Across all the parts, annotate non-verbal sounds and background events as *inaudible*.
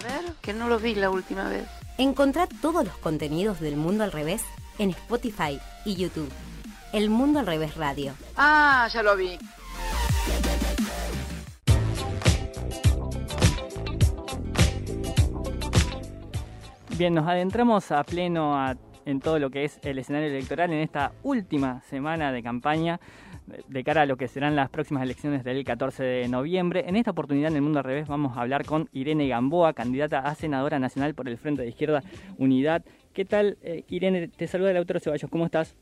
A ver, que no lo vi la última vez. Encontrá todos los contenidos del Mundo al Revés en Spotify y YouTube. El Mundo al Revés Radio. Ah, ya lo vi. Bien, nos adentramos a pleno en todo lo que es el escenario electoral en esta última semana de campaña de cara a lo que serán las próximas elecciones del 14 de noviembre. En esta oportunidad en el Mundo al Revés vamos a hablar con Irene Gamboa, candidata a senadora nacional por el Frente de Izquierda Unidad. ¿Qué tal, eh, Irene? Te saluda el autor Ceballos, ¿cómo estás?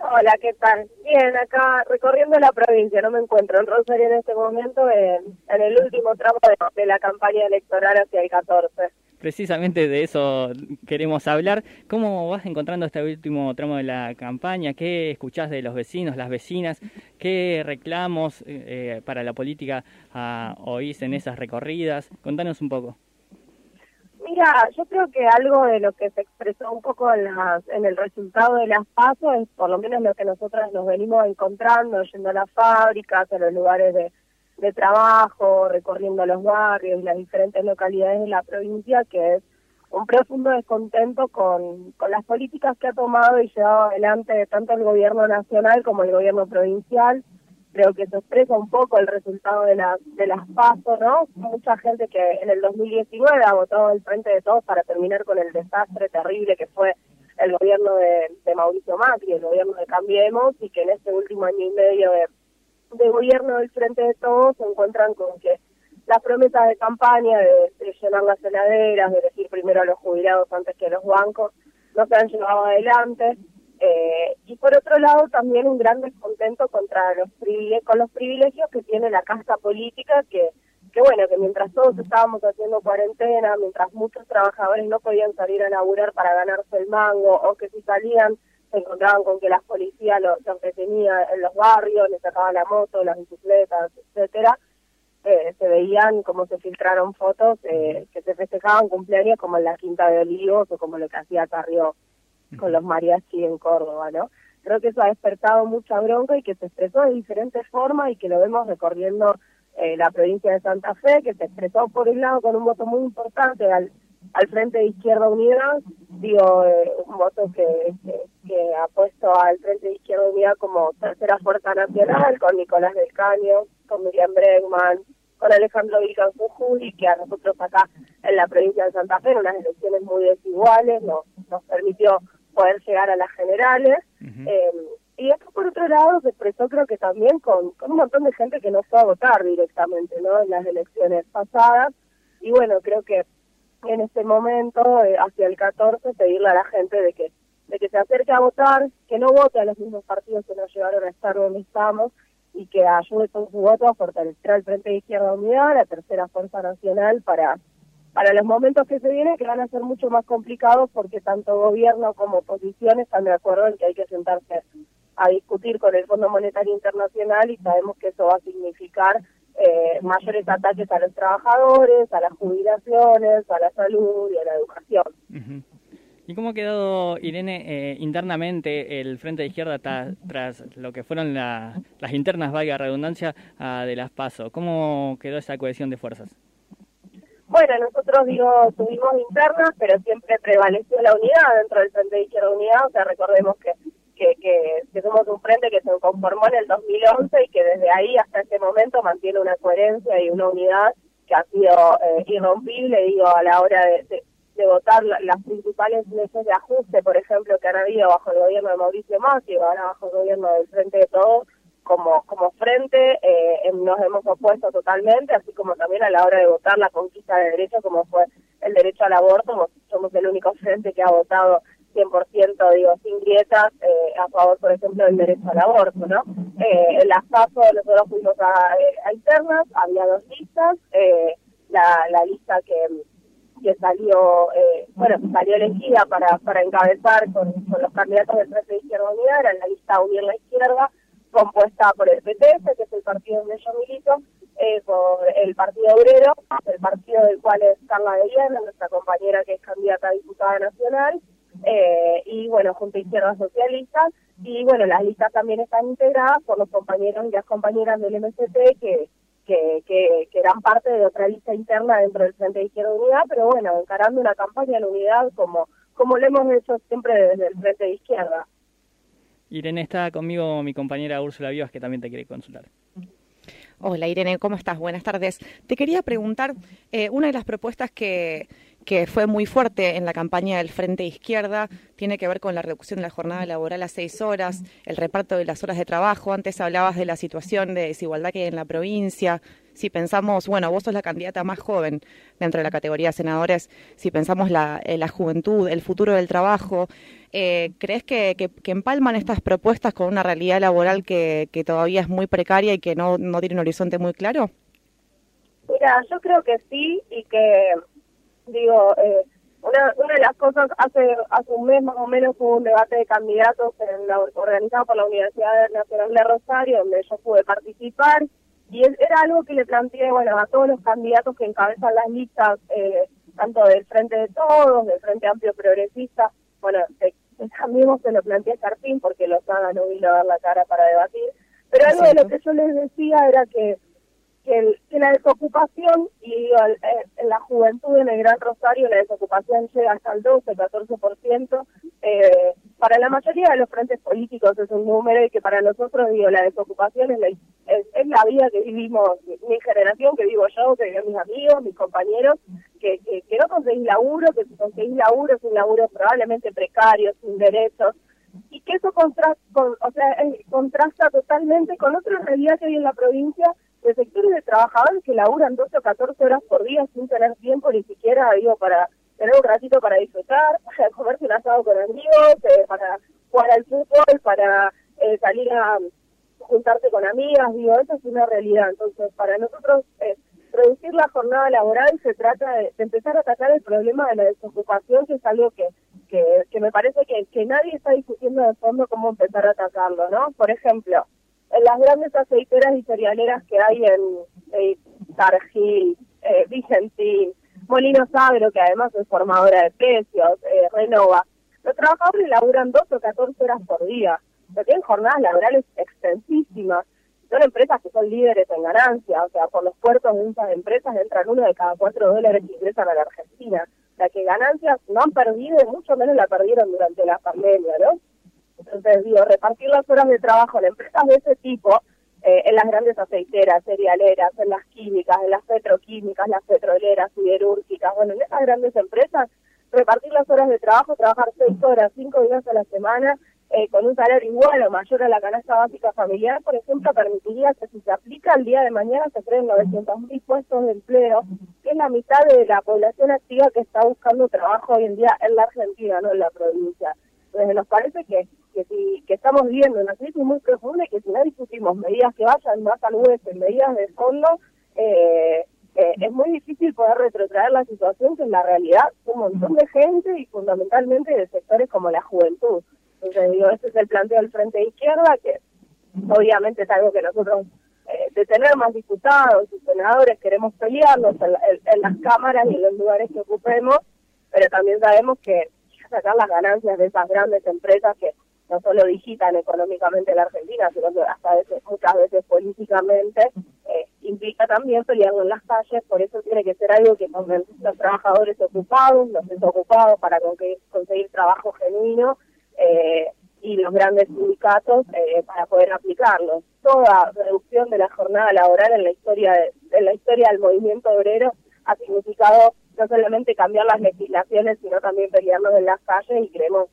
Hola, ¿qué tal? Bien, acá recorriendo la provincia, no me encuentro en Rosario en este momento, en, el último tramo de la campaña electoral hacia el 14 precisamente de eso queremos hablar. ¿Cómo vas encontrando este último tramo de la campaña? ¿Qué escuchás de los vecinos, las vecinas? ¿Qué reclamos eh, para la política uh, oís en esas recorridas? Contanos un poco. Mira, yo creo que algo de lo que se expresó un poco en, las, en el resultado de las pasos es por lo menos lo que nosotros nos venimos encontrando yendo a las fábricas, a los lugares de de trabajo, recorriendo los barrios y las diferentes localidades de la provincia, que es un profundo descontento con, con las políticas que ha tomado y llevado adelante tanto el gobierno nacional como el gobierno provincial. Creo que se expresa un poco el resultado de, la, de las pasos, ¿no? Mucha gente que en el 2019 ha votado al frente de todos para terminar con el desastre terrible que fue el gobierno de, de Mauricio Macri, el gobierno de Cambiemos, y que en este último año y medio de de gobierno del Frente de Todos se encuentran con que las promesas de campaña de, llenar las heladeras, de elegir primero a los jubilados antes que a los bancos, no se han llevado adelante. Eh, y por otro lado también un gran descontento contra los con los privilegios que tiene la casta política que que bueno que mientras todos estábamos haciendo cuarentena mientras muchos trabajadores no podían salir a laburar para ganarse el mango o que si salían se encontraban con que las policías los, entretenían en los barrios, les sacaban la moto, las bicicletas, etcétera, eh, se veían como se filtraron fotos eh, que se festejaban cumpleaños como en la Quinta de Olivos o como lo que hacía Carrió con los mariachi en Córdoba, ¿no? Creo que eso ha despertado mucha bronca y que se expresó de diferentes formas y que lo vemos recorriendo eh, la provincia de Santa Fe, que se expresó por un lado con un voto muy importante al al Frente de Izquierda Unida, digo, eh, un voto que, que, ha puesto al Frente de Izquierda Unida como tercera fuerza nacional, con Nicolás del Caño, con Miriam Bregman, con Alejandro Vilcan y que a nosotros acá en la provincia de Santa Fe, en unas elecciones muy desiguales, nos, nos permitió poder llegar a las generales. eh, y esto por otro lado se expresó creo que también con, con un montón de gente que no fue a votar directamente, ¿no? En las elecciones pasadas. Y bueno, creo que en este momento, eh, hacia el 14, pedirle a la gente de que de que se acerque a votar, que no vote a los mismos partidos que nos llevaron a estar donde estamos y que ayude con su voto a fortalecer al Frente de Izquierda Unidad, la tercera fuerza nacional, para, para los momentos que se vienen, que van a ser mucho más complicados porque tanto gobierno como oposición están de acuerdo en que hay que sentarse a discutir con el Fondo Monetario Internacional y sabemos que eso va a significar eh, mayores ataques a los trabajadores, a las jubilaciones, a la salud y a la educación. ¿Y cómo ha quedado, Irene, eh, internamente el Frente de Izquierda tras lo que fueron las internas, valga redundancia, de las PASO? ¿Cómo quedó esa cohesión de fuerzas? Bueno, nosotros digo, tuvimos internas, pero siempre prevaleció la unidad dentro del Frente de Izquierda Unidad, o sea, recordemos que que, que, somos un frente que se conformó en el 2011 y que desde ahí hasta este momento mantiene una coherencia y una unidad que ha sido eh, irrompible, digo, a la hora de, votar las principales leyes de ajuste, por ejemplo, que han habido bajo el gobierno de Mauricio Macri, ahora bajo el gobierno del Frente de Todos, como, como frente eh, nos hemos opuesto totalmente, así como también a la hora de votar la conquista de derechos, como fue el derecho al aborto, somos el único frente que ha votado 100%, digo, sin grietas, eh, a favor, por ejemplo, del derecho al aborto, ¿no? Eh, en las pasos nosotros fuimos a, internas, había dos listas, eh, la, lista que, que salió, eh, bueno, salió elegida para, para encabezar con, los candidatos del Frente de Izquierda Unida, era la lista Unir la Izquierda, compuesta por el PTS, que es el partido donde yo milito, eh, por el Partido Obrero, el partido del cual es Carla de Viena, nuestra compañera que es candidata a diputada nacional, eh, y bueno, junto a Izquierda Socialista, y bueno, las listas también están integradas por los compañeros y las compañeras del MST que, que, que, eran parte de otra lista interna dentro del Frente de Izquierda Unidad, pero bueno, encarando una campaña de unidad como, como lo hemos hecho siempre desde el Frente de Izquierda. Irene, está conmigo mi compañera Úrsula Vivas, que también te quiere consultar. Hola Irene, ¿cómo estás? Buenas tardes. Te quería preguntar, eh, una de las propuestas que, que fue muy fuerte en la campaña del Frente Izquierda, tiene que ver con la reducción de la jornada laboral a seis horas, el reparto de las horas de trabajo. Antes hablabas de la situación de desigualdad que hay en la provincia. Si pensamos, bueno, vos sos la candidata más joven dentro de la categoría de senadores, si pensamos la, eh, la juventud, el futuro del trabajo, eh, ¿crees que, que, empalman estas propuestas con una realidad laboral que, que todavía es muy precaria y que no, no tiene un horizonte muy claro? Mira, yo creo que sí y que digo, eh, una, una de las cosas, hace hace un mes más o menos hubo un debate de candidatos en la, organizado por la Universidad Nacional de Rosario, donde yo pude participar, y era algo que le planteé, bueno, a todos los candidatos que encabezan las listas, eh, tanto del Frente de Todos, del Frente Amplio Progresista, bueno, también se lo planteé a Carpín, porque los no vino a dar la cara para debatir, pero algo de lo que yo les decía era que que, la desocupación, y eh, en la juventud en el Gran Rosario la desocupación llega hasta el 12, 14%, eh, para la mayoría de los frentes políticos es un número y que para nosotros, digo, la desocupación es la, es, la vida que vivimos mi generación, que vivo yo, que viven mis amigos, mis compañeros, que, que, no conseguís laburo, que si conseguís laburo es un laburo probablemente precario, sin derechos, y que eso contrasta, o sea, contrasta totalmente con otra realidad que hay en la provincia de sectores de trabajadores que laburan 12 o 14 horas por día sin tener tiempo ni siquiera, digo, para tener un ratito para disfrutar, *laughs* para comerse un asado con amigos, eh, para jugar al fútbol, para eh, salir a juntarse con amigas, digo, eso es una realidad. Entonces, para nosotros, eh, reducir la jornada laboral se trata de, empezar a atacar el problema de la desocupación, que es algo que, que, que me parece que, que nadie está discutiendo de fondo cómo empezar a atacarlo, ¿no? Por ejemplo, las grandes aceiteras y cerealeras que hay en Targil, eh, Vicentín, Molino Sagro, que además es formadora de precios, eh, Renova, los trabajadores laburan 12 o 14 horas por día, pero tienen jornadas laborales extensísimas. Son empresas que son líderes en ganancia, o sea, por los puertos de esas empresas entran uno de cada cuatro dólares que ingresan a la Argentina. O sea, que ganancias no han perdido y mucho menos la perdieron durante la pandemia, ¿no? Entonces, digo, repartir las horas de trabajo en empresas de ese tipo, eh, en las grandes aceiteras, cerealeras, en las químicas, en las petroquímicas, las petroleras, siderúrgicas, bueno, en esas grandes empresas, repartir las horas de trabajo, trabajar seis horas, cinco días a la semana, eh, con un salario igual o mayor a la canasta básica familiar, por ejemplo, permitiría que si se aplica el día de mañana se creen 900.000 puestos de empleo, que es la mitad de la población activa que está buscando trabajo hoy en día en la Argentina, no en la provincia. Entonces nos parece que que si que estamos viviendo una crisis muy profunda y que si no discutimos medidas que vayan más al hueso, medidas de fondo, eh, eh, es muy difícil poder retrotraer la situación que en la realidad un montón de gente y fundamentalmente de sectores como la juventud. Entonces digo, ese es el planteo del Frente de Izquierda, que obviamente es algo que nosotros eh, de tener más diputados y senadores queremos pelearnos en, las cámaras y en los lugares que ocupemos, pero también sabemos que sacar las ganancias de esas grandes empresas que no solo digitan económicamente la Argentina, sino que hasta veces, muchas veces políticamente, eh, implica también pelearlo en las calles, por eso tiene que ser algo que con los trabajadores ocupados, los desocupados para conseguir, trabajo genuino eh, y los grandes sindicatos eh, para poder aplicarlo. Toda reducción de la jornada laboral en la historia en la historia del movimiento obrero ha significado no solamente cambiar las legislaciones, sino también pelearnos en las calles y creemos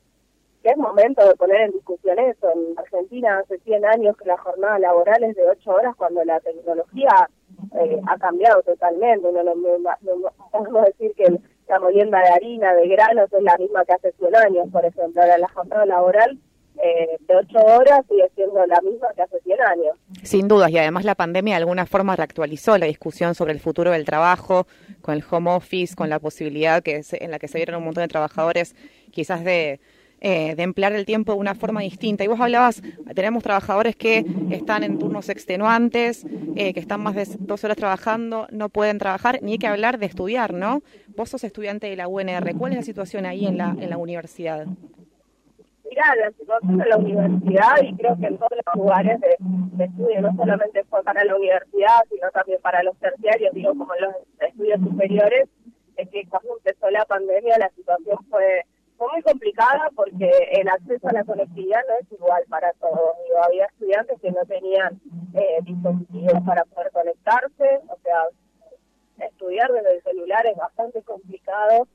es momento de poner en discusión eso. En Argentina hace 100 años que la jornada laboral es de 8 horas cuando la tecnología eh, ha cambiado totalmente. No, podemos decir que la molienda de harina, de granos, es la misma que hace 100 años, por ejemplo. Ahora la jornada laboral eh, de 8 horas sigue siendo la misma que hace 100 años. Sin dudas, y además la pandemia de alguna forma reactualizó la discusión sobre el futuro del trabajo, con el home office, con la posibilidad que en la que se vieron un montón de trabajadores quizás de eh, emplear el tiempo de una forma distinta. Y vos hablabas, tenemos trabajadores que están en turnos extenuantes, eh, que están más de dos horas trabajando, no pueden trabajar, ni hay que hablar de estudiar, ¿no? Vos sos estudiante de la UNR, ¿cuál es la situación ahí en la, en la universidad? La situación de la universidad y creo que en todos los lugares de, estudio, no solamente fue para la universidad, sino también para los terciarios, digo, como los estudios superiores, es que cuando empezó la pandemia la situación fue fue muy complicada porque el acceso a la conectividad no es igual para todos. Digo, había estudiantes que no tenían eh, dispositivos para poder conectarse, o sea, estudiar desde el celular es bastante complicado,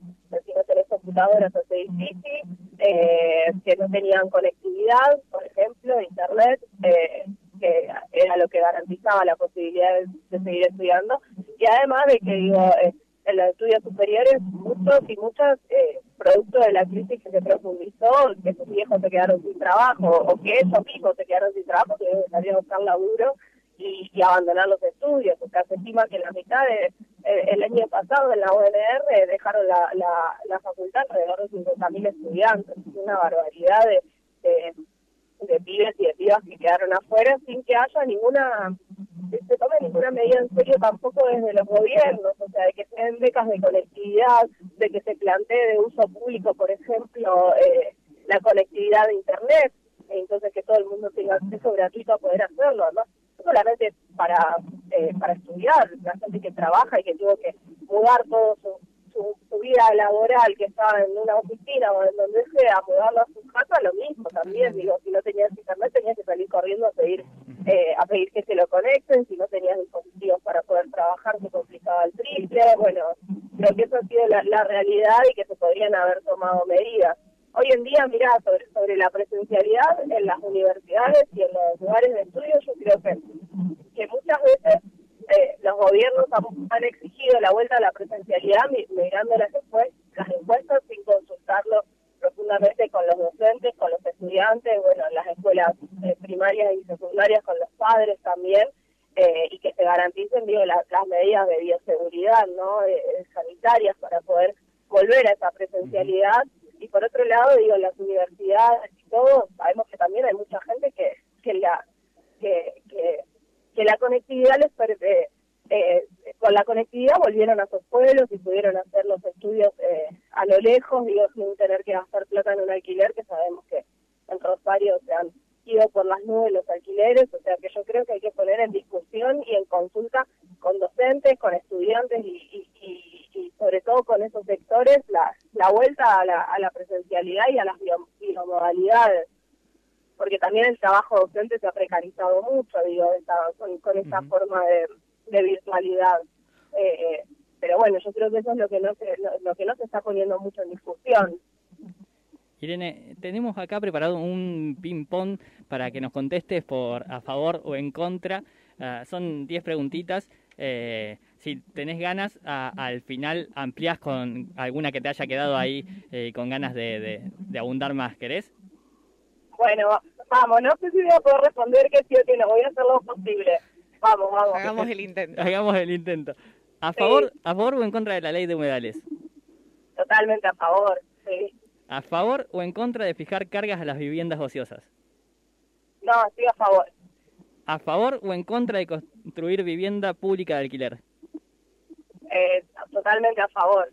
si no tenés computadoras es difícil, eh, que no tenían conectividad, por ejemplo, internet, eh, que era lo que garantizaba la posibilidad de, seguir estudiando, y además de que digo, en los estudios superiores muchos y muchas, eh, producto de la crisis que se profundizó, que sus viejos se quedaron sin trabajo, o que ellos mismos se quedaron sin trabajo, que salieron a buscar laburo, y, abandonar los estudios, porque se estima que la mitad de, el año pasado en la UNR dejaron la, la, la facultad alrededor de 50.000 estudiantes, una barbaridad de, de, pibes y de pibas que quedaron afuera sin que haya ninguna, se tome ninguna medida en serio tampoco desde los gobiernos, o sea, de que se den becas de conectividad, de que se plantee de uso público, por ejemplo, eh, la conectividad de Internet, entonces que todo el mundo tenga acceso gratuito a poder hacerlo, ¿no? Solamente para, eh, para estudiar, la gente que trabaja y que tuvo que mudar todo su, su, vida laboral, que estaba en una oficina o en donde sea, mudarlo a su casa, lo mismo también, digo, si no tenías internet tenías que salir corriendo a pedir, eh, a pedir que se lo conecten, si no tenías dispositivos para poder trabajar se complicaba el triple, bueno, creo que eso ha sido la, la realidad y que se podrían haber tomado medidas. Hoy en día, mira, sobre, sobre la presencialidad en las universidades y en los lugares de estudio, yo creo que, que muchas veces eh, los gobiernos han, exigido la vuelta a la presencialidad mirando las encuestas, las encuestas sin consultarlo profundamente con los docentes, con los estudiantes, bueno, en las escuelas eh, primarias y secundarias con los padres también, eh, y que se garanticen, digo, las medidas de bioseguridad, ¿no?, sanitarias para poder volver a esa presencialidad por otro lado, digo, las universidades y todo, sabemos que también hay mucha gente que, que la que, que, la conectividad les eh, eh, con la conectividad volvieron a sus pueblos y pudieron hacer los estudios eh, a lo lejos, digo, sin tener que gastar plata en un alquiler, que sabemos que en Rosario se han ido por las nubes los alquileres, o sea que yo creo que hay que poner en discusión y en consulta con docentes, con estudiantes y, y, y sobre todo con esos sectores la, la vuelta a la, a la presencialidad y a las biomodalidades, porque también el trabajo docente se ha precarizado mucho, digo, con, con esta forma de, de virtualidad. Eh, eh, pero bueno, yo creo que eso es lo que no se, lo, que no se está poniendo mucho en discusión. Irene, tenemos acá preparado un ping-pong para que nos contestes por a favor o en contra. Ah, son 10 preguntitas. Eh, si tenés ganas, al final ampliás con alguna que te haya quedado ahí eh, con ganas de, abundar más. ¿Querés? Bueno, vamos, no sé si voy a poder responder que sí o que no, voy a hacer lo posible. Vamos, vamos. Hagamos el intento. Hagamos el intento. ¿A favor, ¿A favor o en contra de la ley de humedales? Totalmente a favor, sí. ¿A favor o en contra de fijar cargas a las viviendas ociosas? No, estoy a favor. ¿A favor o en contra de construir vivienda pública de alquiler? Eh, totalmente a favor.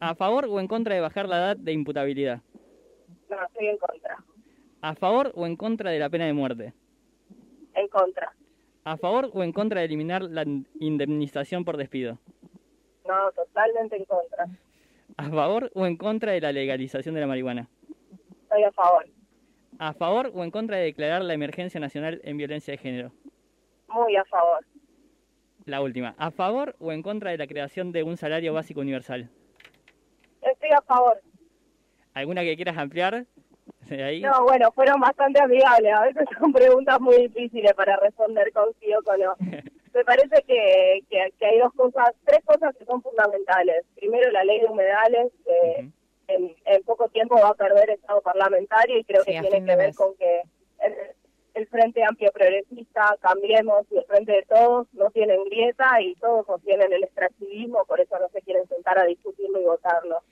¿A favor o en contra de bajar la edad de imputabilidad? No, estoy en contra. ¿A favor o en contra de la pena de muerte? En contra. ¿A favor o en contra de eliminar la indemnización por despido? No, totalmente en contra. ¿A favor o en contra de la legalización de la marihuana? Estoy a favor. ¿A favor o en contra de declarar la emergencia nacional en violencia de género? Muy a favor. La última, ¿a favor o en contra de la creación de un salario básico universal? Estoy a favor. ¿Alguna que quieras ampliar? No, bueno, fueron bastante amigables. A veces son preguntas muy difíciles para responder con sí o con no. *laughs* Me parece que, que, hay dos cosas, tres cosas que son fundamentales. Primero, la ley de humedales, que en, poco tiempo va a perder estado parlamentario y creo que tiene que ver con que el Frente Amplio Progresista, Cambiemos y el Frente de Todos no tienen grieta y todos sostienen el extractivismo, por eso no se quieren sentar a discutirlo y votarlo.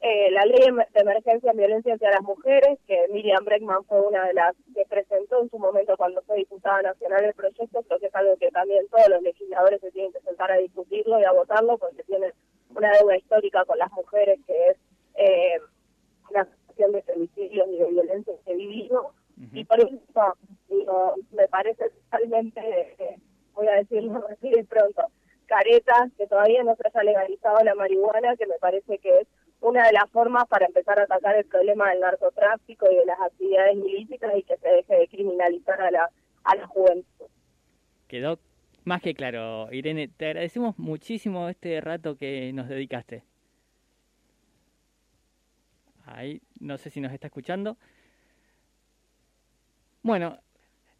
Eh, la ley de emergencia en violencia hacia las mujeres, que Miriam Breckman fue una de las que presentó en su momento cuando fue diputada nacional el proyecto, creo que es algo que también todos los legisladores se tienen que sentar a discutirlo y a votarlo porque tiene una deuda histórica con las mujeres que es eh, una situación de femicidios y de vivimos. Y por eso digo, me parece totalmente, eh, voy a decirlo *laughs* así de pronto, careta que todavía no se haya legalizado la marihuana, que me parece que es una de las formas para empezar a atacar el problema del narcotráfico y de las actividades ilícitas y que se deje de criminalizar a la, a la juventud. Quedó más que claro, Irene. Te agradecemos muchísimo este rato que nos dedicaste. Ahí, no sé si nos está escuchando. Bueno,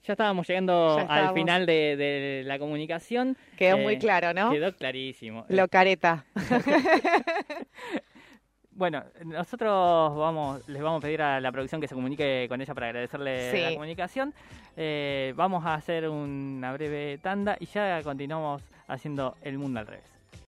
ya estábamos llegando al final de, la comunicación. Quedó muy eh, claro, ¿no? Quedó clarísimo. Lo careta. *laughs* Bueno, nosotros vamos, les vamos a pedir a la producción que se comunique con ella para agradecerle la comunicación. Eh, vamos a hacer una breve tanda y ya continuamos haciendo el mundo al revés.